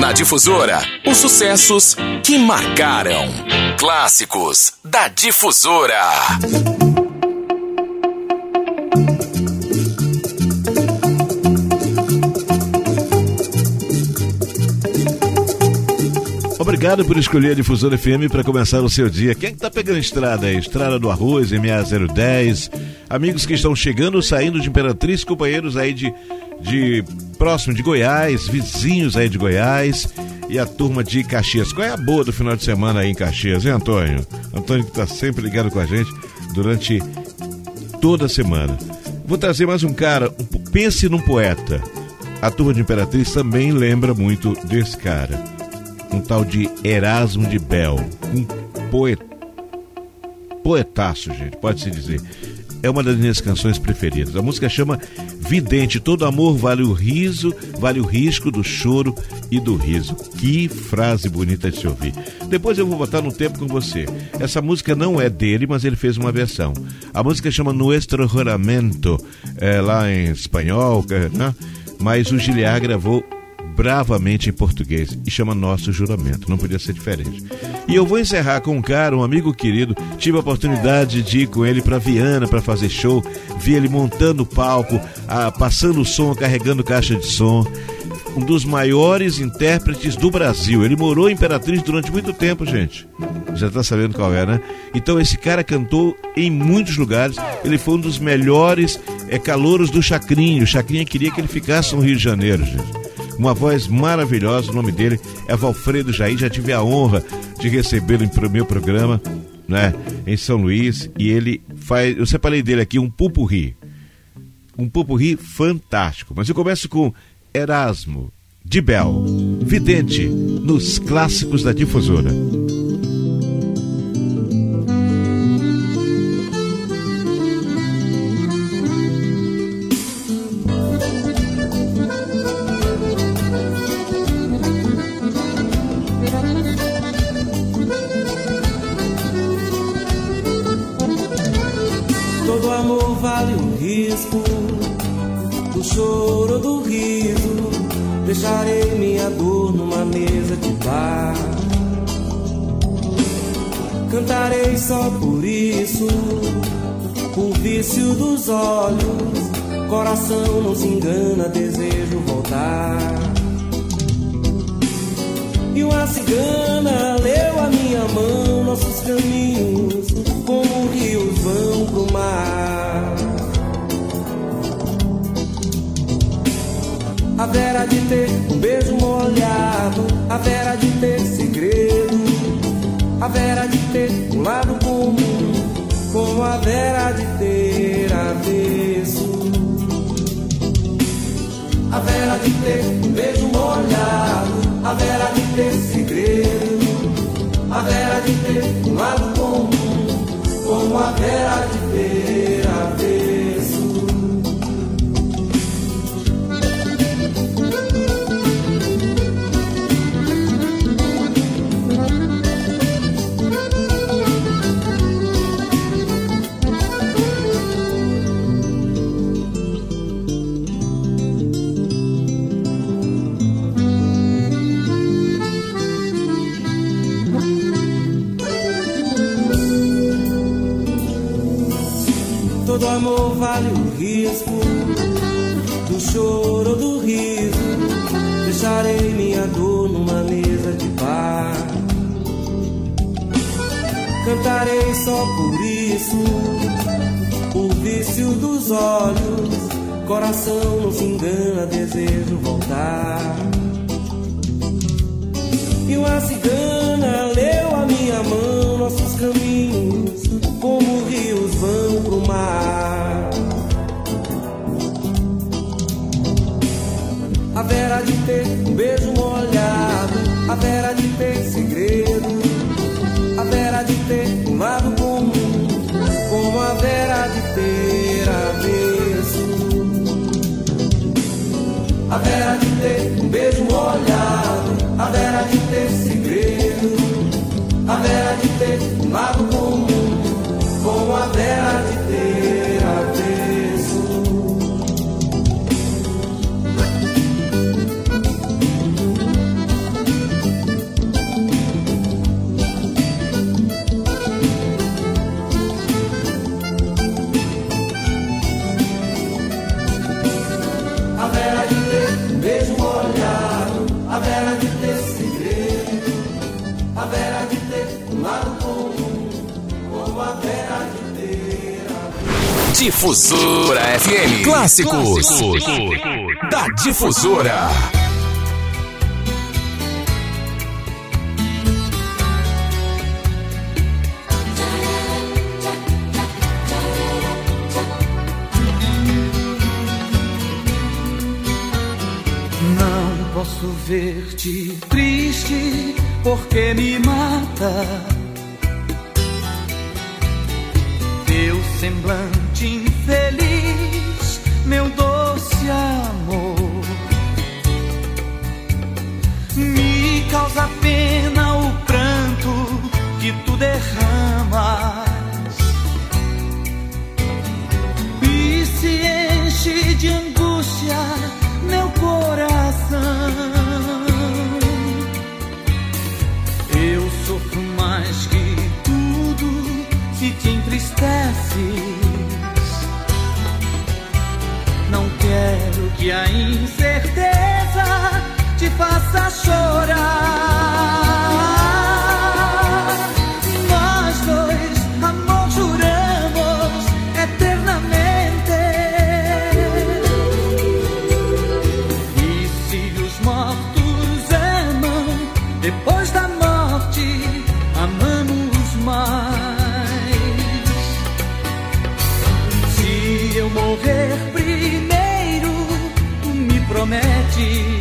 Na Difusora, os sucessos que marcaram. Clássicos da Difusora. Obrigado por escolher a Difusora FM para começar o seu dia. Quem é que tá pegando estrada aí? Estrada do Arroz, MA010. Amigos que estão chegando, saindo de Imperatriz, companheiros aí de, de próximo de Goiás, vizinhos aí de Goiás e a turma de Caxias. Qual é a boa do final de semana aí em Caxias, hein, Antônio? Antônio que está sempre ligado com a gente durante toda a semana. Vou trazer mais um cara, um, pense num poeta. A turma de Imperatriz também lembra muito desse cara. Um tal de Erasmo de Bel, um poeta poetaço, gente, pode-se dizer é uma das minhas canções preferidas. A música chama Vidente. Todo amor vale o riso, vale o risco do choro e do riso. Que frase bonita de se ouvir. Depois eu vou botar no tempo com você. Essa música não é dele, mas ele fez uma versão. A música chama Nuestro Juramento, é, lá em espanhol, né? mas o Giliar gravou bravamente em português e chama Nosso Juramento. Não podia ser diferente. E eu vou encerrar com um cara, um amigo querido. Tive a oportunidade de ir com ele para Viana para fazer show. Vi ele montando o palco, ah, passando o som, carregando caixa de som. Um dos maiores intérpretes do Brasil. Ele morou em Imperatriz durante muito tempo, gente. Já tá sabendo qual é, né? Então esse cara cantou em muitos lugares. Ele foi um dos melhores é, calouros do Chacrinho. O Chacrinha queria que ele ficasse no Rio de Janeiro, gente uma voz maravilhosa. O nome dele é Valfredo Jair. Já tive a honra de recebê-lo o meu programa, né, em São Luís. E ele faz. Eu separei dele aqui um pupurri. Um pupurri fantástico. Mas eu começo com Erasmo de Bel, vidente, nos clássicos da difusora. Só por isso, o vício dos olhos, coração não se engana, desejo voltar. E uma cigana leu a minha mão, nossos caminhos, como rios vão pro mar. A vera de ter um beijo molhado, a vera de ter segredo a vera de ter um lado comum, como a vera de ter avesso. A vera de ter um beijo molhado, a vera de ter segredo, a vera de ter um lado comum, como a vera de ter amor vale o risco do choro ou do riso. Deixarei minha dor numa mesa de bar. Cantarei só por isso, o vício dos olhos. Coração não se engana, desejo voltar. E uma cigana leu a minha mão, nossos caminhos como rios vão pro mar. A vera de ter um beijo molhado, a vera de ter segredo, Difusora FM. Clássicos, Clássicos. da Difusora. Não posso ver-te triste porque me mata Teu semblante meu doce amor, me causa pena o pranto que tu derramas e se enche de angústia meu coração. Eu sofro mais que se te entristeces. Que a incerteza te faça chorar. Me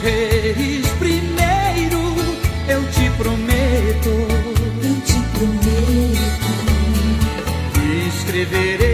morreres primeiro, eu te prometo. Eu te prometo. Escreverei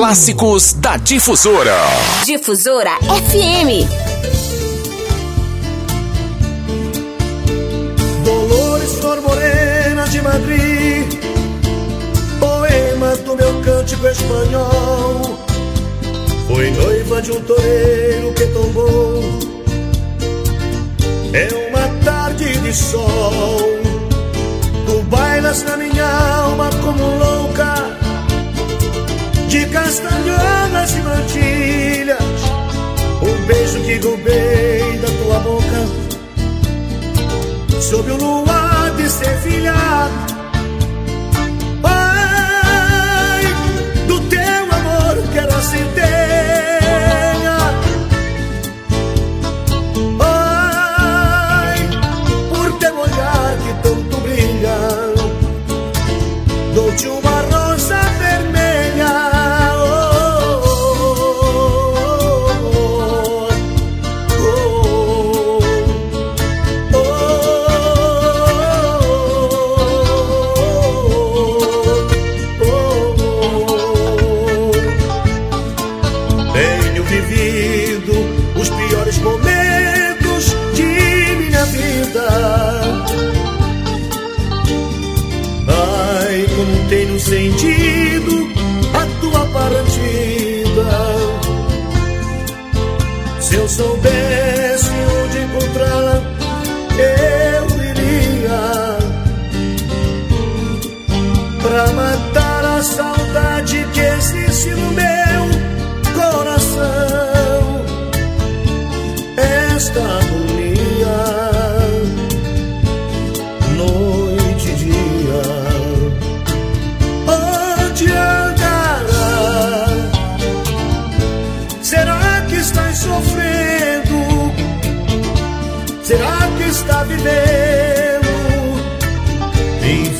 Clássicos da Difusora. Difusora FM. Dolores Flor Morena de Madrid. Poema do meu cântico espanhol. Foi noiva de um toureiro que tombou. É uma tarde de sol. Tu bailas na minha alma como louca de castanhonas e mantilhas, o beijo que roubei da tua boca, sob o luar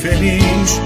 Infeliz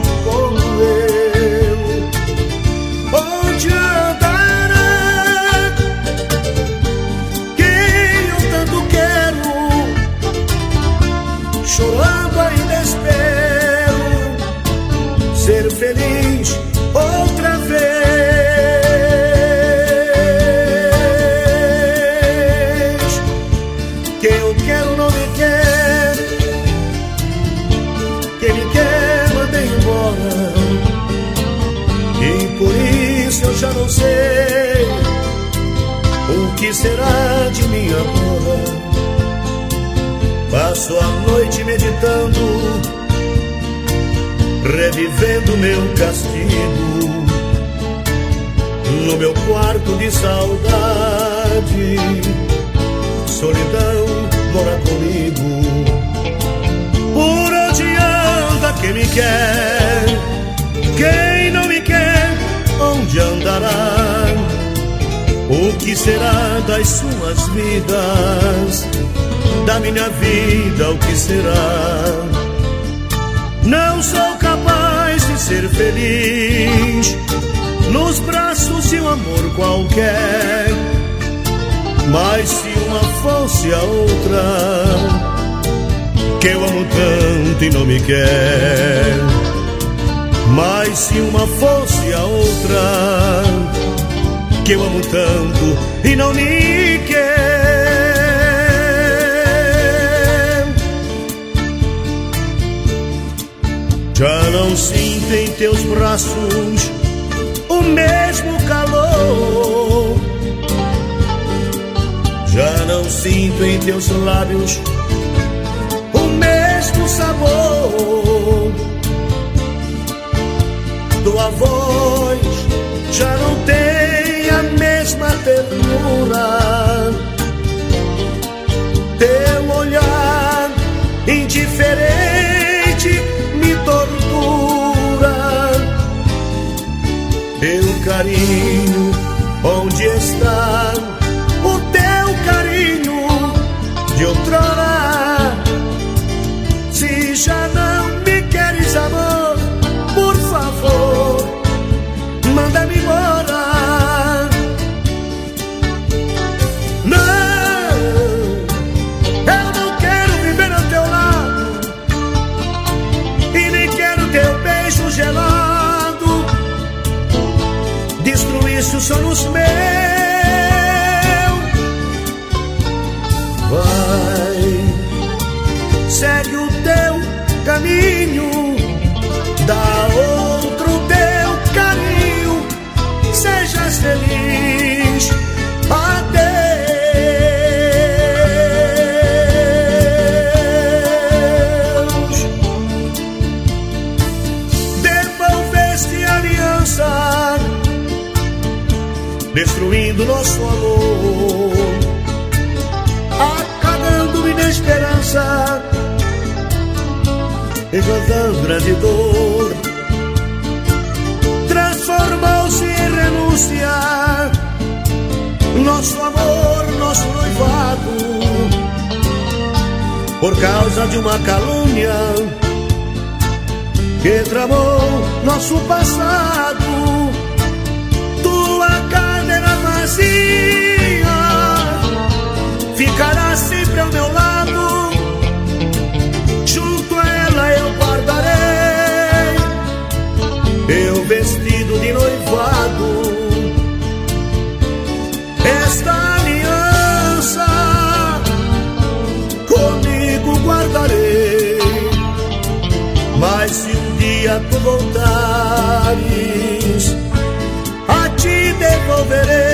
será de mim agora. Passo a noite meditando, revivendo meu castigo. No meu quarto de saudade, solidão mora comigo. Por onde anda quem me quer? Que será das suas vidas? Da minha vida, o que será? Não sou capaz de ser feliz nos braços de um amor qualquer. Mas se uma fosse a outra, que eu amo tanto e não me quer. Mas se uma fosse a outra, que eu amo tanto e não me quer. Já não sinto em teus braços o mesmo calor. Já não sinto em teus lábios Teu carinho, onde está o teu carinho de outrora? Se já não segue o teu caminho, dá encontrando grande dor. Transformou-se em renúncia, nosso amor, nosso noivado, por causa de uma calúnia que tramou nosso passado. Tua cadeira vazia ficará sempre voltares, a ti devolverei